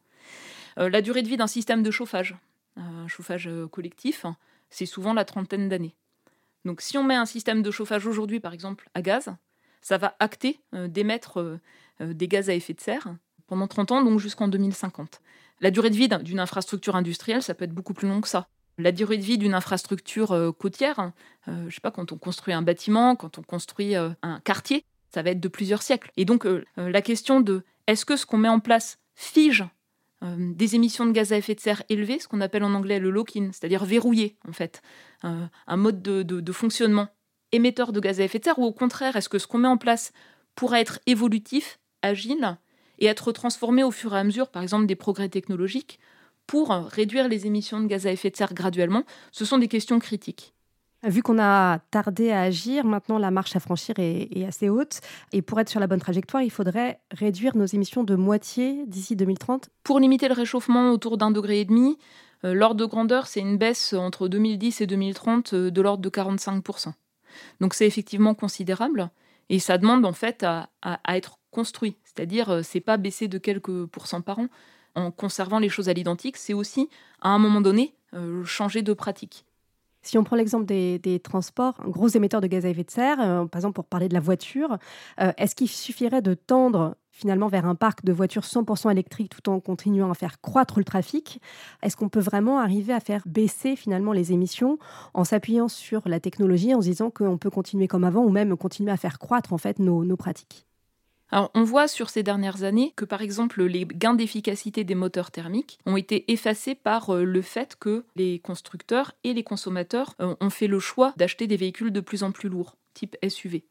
Euh, la durée de vie d'un système de chauffage, un chauffage euh, collectif, c'est souvent la trentaine d'années. Donc si on met un système de chauffage aujourd'hui, par exemple, à gaz, ça va acter euh, d'émettre euh, euh, des gaz à effet de serre pendant 30 ans, donc jusqu'en 2050. La durée de vie d'une infrastructure industrielle, ça peut être beaucoup plus long que ça. La durée de vie d'une infrastructure côtière, je sais pas, quand on construit un bâtiment, quand on construit un quartier, ça va être de plusieurs siècles. Et donc la question de est-ce que ce qu'on met en place fige euh, des émissions de gaz à effet de serre élevées, ce qu'on appelle en anglais le lock-in, c'est-à-dire verrouiller en fait, euh, un mode de, fonctionnement émetteur de gaz à effet de serre, ou au contraire, est-ce que ce qu'on met en place pourrait être évolutif, agile, et être transformé au fur et à mesure, par exemple, des progrès technologiques, pour réduire les émissions de gaz à effet de serre graduellement Ce sont des questions critiques. Vu qu'on a tardé à agir, maintenant la marche à franchir est, assez haute. Et pour être sur la bonne trajectoire, il faudrait réduire nos émissions de moitié d'ici 2030. Pour limiter le réchauffement autour d'un degré et demi, euh, l'ordre de grandeur, c'est une baisse entre 2010 et 2030 euh, de l'ordre de 45%. Donc c'est effectivement considérable. Et ça demande en fait à, être construit. C'est-à-dire, euh, c'est pas baisser de quelques pourcents par an en conservant les choses à l'identique, c'est aussi, à un moment donné, changer de pratique. Si on prend l'exemple des, transports, un gros émetteur de gaz à effet de serre, euh, par exemple pour parler de la voiture, euh, est-ce qu'il suffirait de tendre finalement vers un parc de voitures 100% électriques tout en continuant à faire croître le trafic? Est-ce qu'on peut vraiment arriver à faire baisser finalement les émissions en s'appuyant sur la technologie, en se disant qu'on peut continuer comme avant ou même continuer à faire croître en fait nos pratiques? On voit sur ces dernières années que, par exemple, les gains d'efficacité des moteurs thermiques ont été effacés par euh, le fait que les constructeurs et les consommateurs euh, ont fait le choix d'acheter des véhicules de plus en plus lourds, type SUV.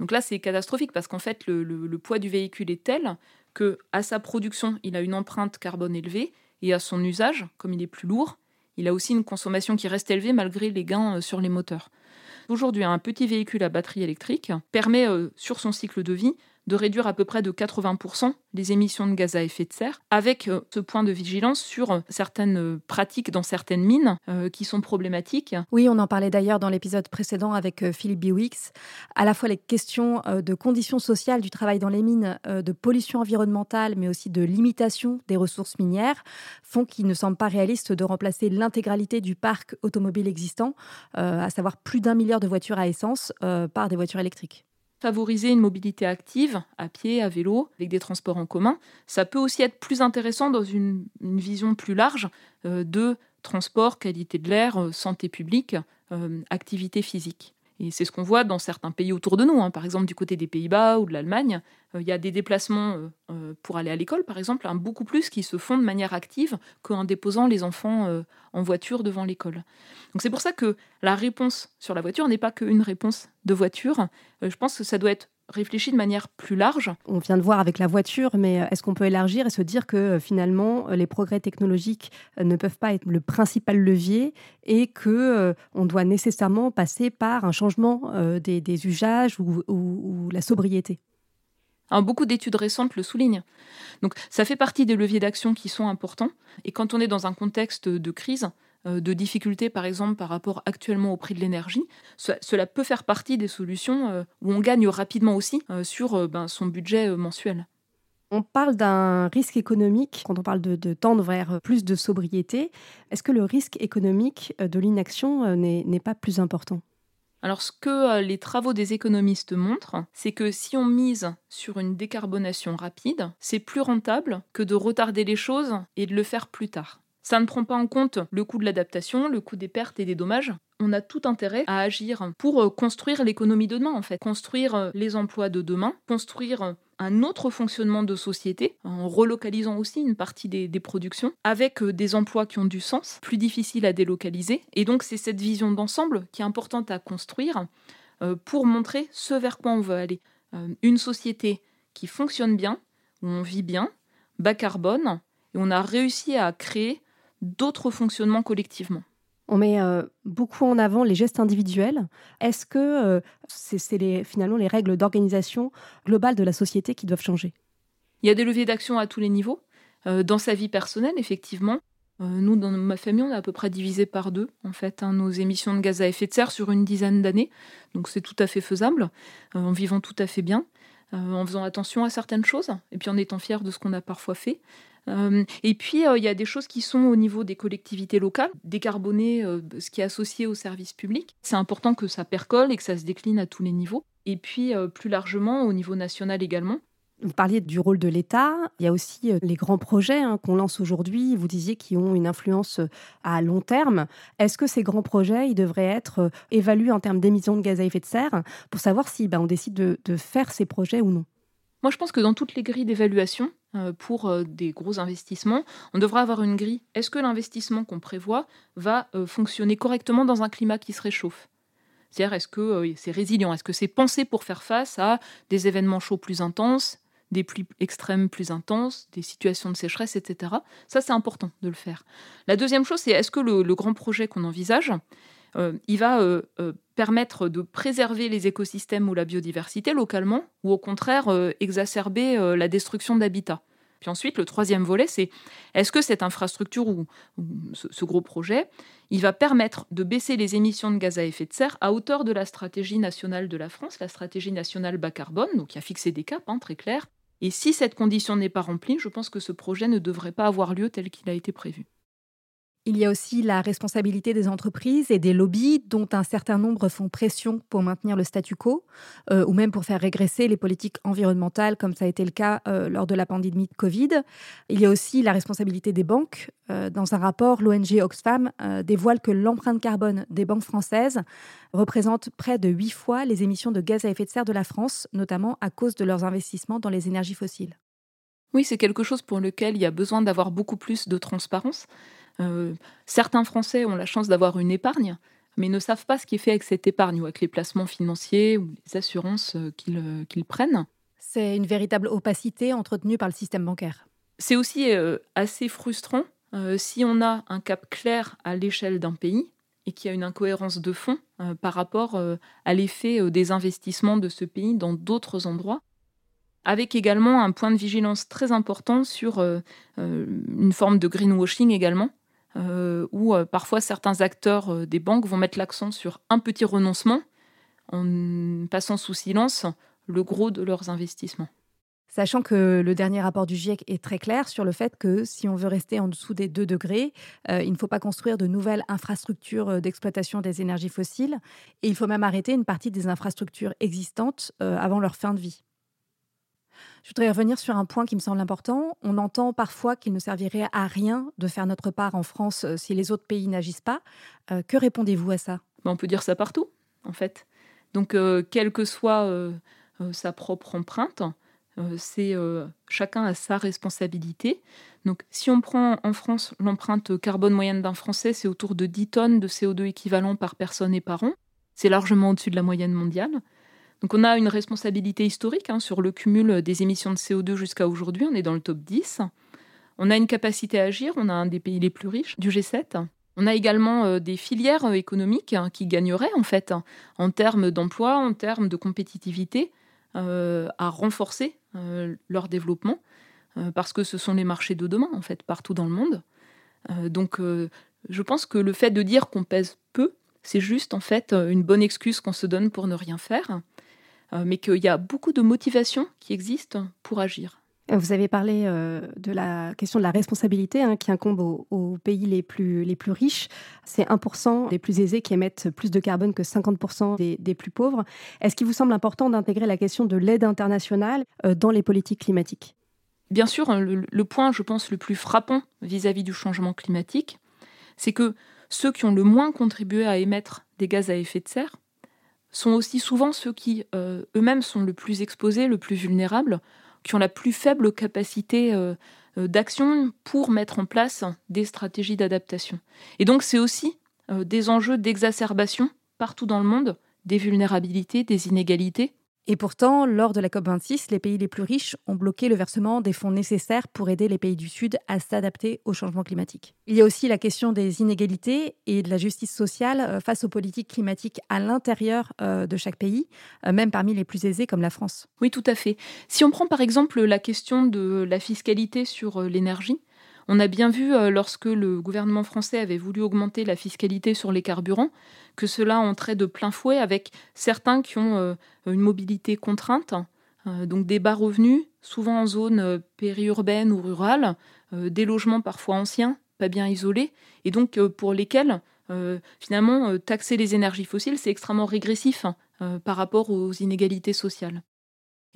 Donc là, c'est catastrophique parce qu'en fait, le, poids du véhicule est tel que, à sa production, il a une empreinte carbone élevée et à son usage, comme il est plus lourd, il a aussi une consommation qui reste élevée malgré les gains euh, sur les moteurs. Aujourd'hui, un petit véhicule à batterie électrique permet, sur son cycle de vie, de réduire à peu près de 80% les émissions de gaz à effet de serre, avec euh, ce point de vigilance sur euh, certaines euh, pratiques dans certaines mines qui sont problématiques. Oui, on en parlait d'ailleurs dans l'épisode précédent avec Philippe Biwix. À la fois les questions de conditions sociales du travail dans les mines, de pollution environnementale, mais aussi de limitation des ressources minières, font qu'il ne semble pas réaliste de remplacer l'intégralité du parc automobile existant, à savoir plus d'un milliard de voitures à essence, par des voitures électriques favoriser une mobilité active, à pied, à vélo, avec des transports en commun, ça peut aussi être plus intéressant dans une, vision plus large euh, de transport, qualité de l'air, euh, santé publique, euh, activité physique. Et c'est ce qu'on voit dans certains pays autour de nous. Hein. Par exemple, du côté des Pays-Bas ou de l'Allemagne, il y a des déplacements pour aller à l'école, par exemple, hein, beaucoup plus qui se font de manière active qu'en déposant les enfants en voiture devant l'école. Donc c'est pour ça que la réponse sur la voiture n'est pas qu'une réponse de voiture. je pense que ça doit être réfléchi de manière plus large. On vient de voir avec la voiture, mais euh, est-ce qu'on peut élargir et se dire que euh, finalement euh, les progrès technologiques ne peuvent pas être le principal levier et que on doit nécessairement passer par un changement des, usages ou, la sobriété? Beaucoup d'études récentes le soulignent. Donc ça fait partie des leviers d'action qui sont importants. Et quand on est dans un contexte de crise, de difficultés, par exemple, par rapport actuellement au prix de l'énergie, cela peut faire partie des solutions euh, où on gagne rapidement aussi euh, sur ben, son budget mensuel. On parle d'un risque économique quand on parle de, de, tendre vers plus de sobriété. Est-ce que le risque économique de l'inaction n'est pas plus important? Alors ce que les travaux des économistes montrent, c'est que si on mise sur une décarbonation rapide, c'est plus rentable que de retarder les choses et de le faire plus tard. Ça ne prend pas en compte le coût de l'adaptation, le coût des pertes et des dommages. On a tout intérêt à agir pour euh, construire l'économie de demain, en fait. Construire euh, les emplois de demain, construire euh, un autre fonctionnement de société, en relocalisant aussi une partie des, productions, avec des emplois qui ont du sens, plus difficiles à délocaliser. Et donc c'est cette vision d'ensemble qui est importante à construire pour montrer ce vers quoi on veut aller. Une société qui fonctionne bien, où on vit bien, bas carbone, et on a réussi à créer d'autres fonctionnements collectivement. On met beaucoup en avant les gestes individuels. Est-ce que c'est finalement les règles d'organisation globale de la société qui doivent changer? Il y a des leviers d'action à tous les niveaux. dans sa vie personnelle, effectivement, nous, dans ma famille, on est à peu près divisé par deux, en fait, hein, nos émissions de gaz à effet de serre sur une dizaine d'années. Donc c'est tout à fait faisable, en vivant tout à fait bien, en faisant attention à certaines choses, et puis en étant fier de ce qu'on a parfois fait. Euh, et puis, euh, il y a des choses qui sont au niveau des collectivités locales, décarboner euh, ce qui est associé au service public. C'est important que ça percole et que ça se décline à tous les niveaux. Et puis, plus largement, au niveau national également. Vous parliez du rôle de l'État. Il y a aussi les grands projets hein, qu'on lance aujourd'hui. Vous disiez qui ont une influence à long terme. Est-ce que ces grands projets, ils devraient être évalués en termes d'émissions de gaz à effet de serre pour savoir si ben, on décide de faire ces projets ou non? Moi, je pense que dans toutes les grilles d'évaluation, euh, pour euh, des gros investissements, on devrait avoir une grille. Est-ce que l'investissement qu'on prévoit va euh, fonctionner correctement dans un climat qui se réchauffe? C'est-à-dire, est-ce que c'est résilient? Est-ce que c'est pensé pour faire face à des événements chauds plus intenses, des pluies extrêmes plus intenses, des situations de sécheresse, etc. Ça, c'est important de le faire. La deuxième chose, c'est est-ce que le grand projet qu'on envisage, il va euh, euh, permettre de préserver les écosystèmes ou la biodiversité localement, ou au contraire exacerber la destruction d'habitats. Puis ensuite, le troisième volet, c'est est-ce que cette infrastructure ou, ce, gros projet, il va permettre de baisser les émissions de gaz à effet de serre à hauteur de la stratégie nationale de la France, la stratégie nationale bas carbone, donc qui a fixé des caps hein, très clairs. Et si cette condition n'est pas remplie, je pense que ce projet ne devrait pas avoir lieu tel qu'il a été prévu. Il y a aussi la responsabilité des entreprises et des lobbies dont un certain nombre font pression pour maintenir le statu quo euh, ou même pour faire régresser les politiques environnementales comme ça a été le cas euh, lors de la pandémie de Covid. Il y a aussi la responsabilité des banques. Euh, dans un rapport, l'ONG Oxfam dévoile que l'empreinte carbone des banques françaises représente près de huit fois les émissions de gaz à effet de serre de la France, notamment à cause de leurs investissements dans les énergies fossiles. Oui, c'est quelque chose pour lequel il y a besoin d'avoir beaucoup plus de transparence. Euh, certains Français ont la chance d'avoir une épargne, mais ne savent pas ce qui est fait avec cette épargne ou avec les placements financiers ou les assurances euh, euh, qu'ils prennent. C'est une véritable opacité entretenue par le système bancaire. C'est aussi assez frustrant si on a un cap clair à l'échelle d'un pays et qu'il y a une incohérence de fond par rapport à l'effet des investissements de ce pays dans d'autres endroits avec également un point de vigilance très important sur une forme de greenwashing également, euh, où euh, parfois certains acteurs euh, des banques vont mettre l'accent sur un petit renoncement en passant sous silence le gros de leurs investissements. Sachant que le dernier rapport du GIEC est très clair sur le fait que si on veut rester en dessous des 2 degrés, il ne faut pas construire de nouvelles infrastructures d'exploitation des énergies fossiles et il faut même arrêter une partie des infrastructures existantes avant leur fin de vie. Je voudrais revenir sur un point qui me semble important. On entend parfois qu'il ne servirait à rien de faire notre part en France euh, si les autres pays n'agissent pas. Euh, que répondez-vous à ça? Ben, On peut dire ça partout, en fait. Donc, euh, quelle que soit sa propre empreinte, c'est chacun a sa responsabilité. Donc, si on prend en France l'empreinte carbone moyenne d'un Français, c'est autour de 10 tonnes de CO2 équivalent par personne et par an. C'est largement au-dessus de la moyenne mondiale. Donc on a une responsabilité historique hein, sur le cumul des émissions de CO2 jusqu'à aujourd'hui. On est dans le top 10. On a une capacité à agir. On a un des pays les plus riches du G7. On a également euh, des filières euh, économiques hein, qui gagneraient en fait en termes d'emploi, en termes de compétitivité, euh, à renforcer leur développement parce que ce sont les marchés de demain en fait partout dans le monde. donc je pense que le fait de dire qu'on pèse peu, c'est juste en fait une bonne excuse qu'on se donne pour ne rien faire. Euh, mais qu'il y a beaucoup de motivations qui existent pour agir. Vous avez parlé euh, de la question de la responsabilité hein, qui incombe aux, pays les plus, les plus riches. C'est 1% des plus aisés qui émettent plus de carbone que 50% des, plus pauvres. Est-ce qu'il vous semble important d'intégrer la question de l'aide internationale euh, dans les politiques climatiques? Bien sûr, hein, le, point, je pense, le plus frappant vis à -vis du changement climatique, c'est que ceux qui ont le moins contribué à émettre des gaz à effet de serre sont aussi souvent ceux qui euh, eux-mêmes sont le plus exposés, le plus vulnérables, qui ont la plus faible capacité euh, euh, d'action pour mettre en place des stratégies d'adaptation. Et donc c'est aussi des enjeux d'exacerbation partout dans le monde, des vulnérabilités, des inégalités. Et pourtant, lors de la COP26, les pays les plus riches ont bloqué le versement des fonds nécessaires pour aider les pays du Sud à s'adapter au changement climatique. Il y a aussi la question des inégalités et de la justice sociale euh, face aux politiques climatiques à l'intérieur euh, de chaque pays, euh, même parmi les plus aisés comme la France. Oui, tout à fait. Si on prend par exemple la question de la fiscalité sur l'énergie, on a bien vu lorsque le gouvernement français avait voulu augmenter la fiscalité sur les carburants, que cela entrait de plein fouet avec certains qui ont euh, une mobilité contrainte, euh, donc des bas revenus, souvent en zone euh, périurbaine ou rurale, des logements parfois anciens, pas bien isolés, et donc pour lesquels finalement taxer les énergies fossiles, c'est extrêmement régressif hein, par rapport aux inégalités sociales.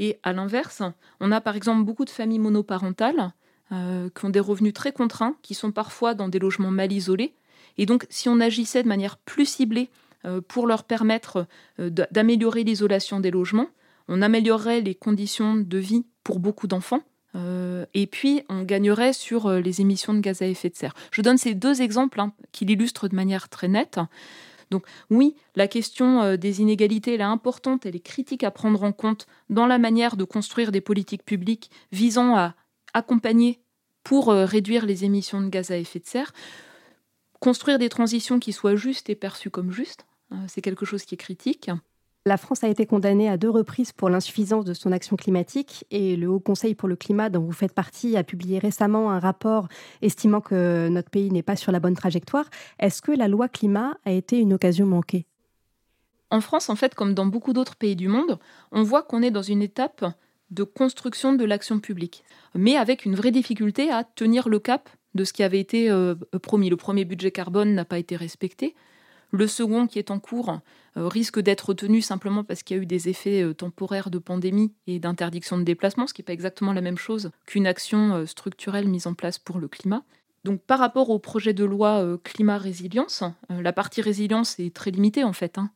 Et à l'inverse, on a par exemple beaucoup de familles monoparentales qui ont des revenus très contraints, qui sont parfois dans des logements mal isolés, et donc, si on agissait de manière plus ciblée euh, pour leur permettre euh, d'améliorer l'isolation des logements, on améliorerait les conditions de vie pour beaucoup d'enfants. Euh, et puis, on gagnerait sur les émissions de gaz à effet de serre. Je donne ces deux exemples hein, qui l'illustrent de manière très nette. Donc oui, la question des inégalités, elle est importante, elle est critique à prendre en compte dans la manière de construire des politiques publiques visant à accompagner pour réduire les émissions de gaz à effet de serre construire des transitions qui soient justes et perçues comme justes, euh, c'est quelque chose qui est critique. La France a été condamnée à deux reprises pour l'insuffisance de son action climatique et le Haut Conseil pour le climat, dont vous faites partie, a publié récemment un rapport estimant que notre pays n'est pas sur la bonne trajectoire. Est-ce que la loi climat a été une occasion manquée? En France, en fait, comme dans beaucoup d'autres pays du monde, on voit qu'on est dans une étape de construction de l'action publique, mais avec une vraie difficulté à tenir le cap de ce qui avait été euh, promis. Le premier budget carbone n'a pas été respecté. Le second, qui est en cours, euh, risque d'être retenu simplement parce qu'il y a eu des effets euh, temporaires de pandémie et d'interdiction de déplacement, ce qui n'est pas exactement la même chose qu'une action structurelle mise en place pour le climat. Donc par rapport au projet de loi climat résilience, la partie résilience est très limitée en fait. Hein.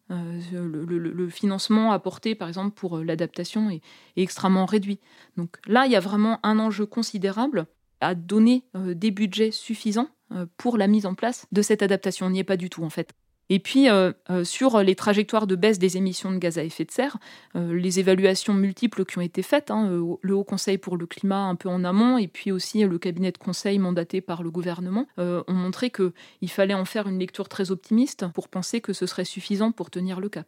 Le, financement apporté par exemple pour l'adaptation est, est, extrêmement réduit. Donc là, il y a vraiment un enjeu considérable à donner euh, des budgets suffisants euh, pour la mise en place de cette adaptation. On n'y est pas du tout en fait. Et puis, euh, sur les trajectoires de baisse des émissions de gaz à effet de serre, les évaluations multiples qui ont été faites, hein, le Haut Conseil pour le climat un peu en amont, et puis aussi le cabinet de conseil mandaté par le gouvernement, ont montré qu'il fallait en faire une lecture très optimiste pour penser que ce serait suffisant pour tenir le cap.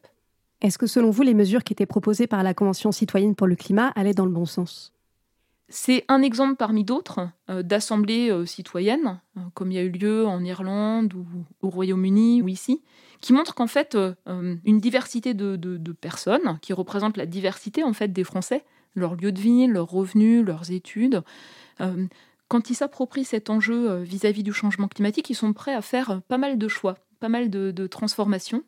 Est-ce que selon vous, les mesures qui étaient proposées par la Convention citoyenne pour le climat allaient dans le bon sens? C'est un exemple parmi d'autres euh, d'assemblées euh, citoyennes, euh, comme il y a eu lieu en Irlande ou au Royaume-Uni ou ici, qui montrent qu'en fait, une diversité de, personnes, qui représentent la diversité en fait des Français, leur lieu de vie, leurs revenus, leurs études, quand ils s'approprient cet enjeu vis-à-vis du changement climatique, ils sont prêts à faire pas mal de choix, pas mal de, transformations.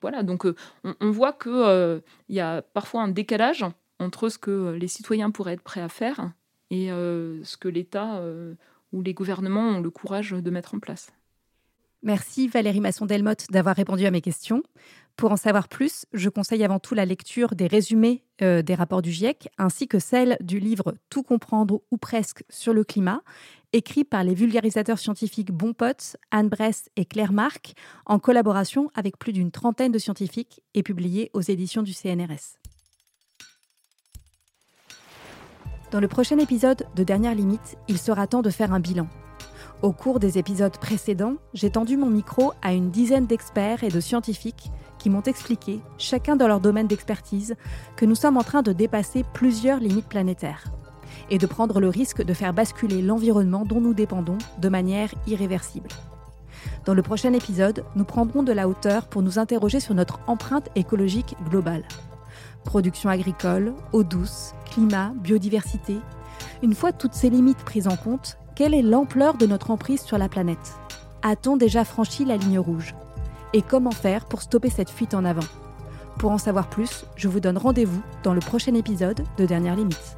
Voilà, donc on, on, voit qu'il y a parfois un décalage entre ce que les citoyens pourraient être prêts à faire et euh, ce que l'État euh, ou les gouvernements ont le courage de mettre en place. Merci Valérie Masson-Delmotte d'avoir répondu à mes questions. Pour en savoir plus, je conseille avant tout la lecture des résumés euh, des rapports du GIEC ainsi que celle du livre Tout comprendre ou presque sur le climat, écrit par les vulgarisateurs scientifiques Bon Anne Bress et Claire Marc, en collaboration avec plus d'une trentaine de scientifiques et publié aux éditions du CNRS. Dans le prochain épisode de Dernière Limite, il sera temps de faire un bilan. Au cours des épisodes précédents, j'ai tendu mon micro à une dizaine d'experts et de scientifiques qui m'ont expliqué, chacun dans leur domaine d'expertise, que nous sommes en train de dépasser plusieurs limites planétaires et de prendre le risque de faire basculer l'environnement dont nous dépendons de manière irréversible. Dans le prochain épisode, nous prendrons de la hauteur pour nous interroger sur notre empreinte écologique globale. Production agricole, eau douce, climat, biodiversité. Une fois toutes ces limites prises en compte, quelle est l'ampleur de notre emprise sur la planète? A-t-on déjà franchi la ligne rouge? Et comment faire pour stopper cette fuite en avant? Pour en savoir plus, je vous donne rendez-vous dans le prochain épisode de Dernière Limite.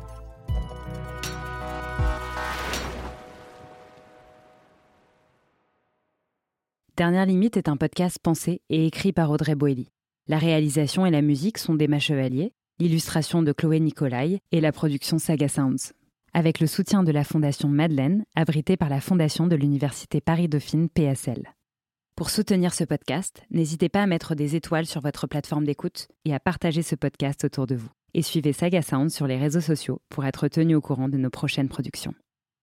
Dernière Limite est un podcast pensé et écrit par Audrey Boelly. La réalisation et la musique sont d'Emma Chevalier, l'illustration de Chloé Nicolai et la production Saga Sounds. Avec le soutien de la Fondation Madeleine, abritée par la Fondation de l'Université Paris-Dauphine PSL. Pour soutenir ce podcast, n'hésitez pas à mettre des étoiles sur votre plateforme d'écoute et à partager ce podcast autour de vous. et suivez Saga Sound sur les réseaux sociaux pour être tenu au courant de nos prochaines productions.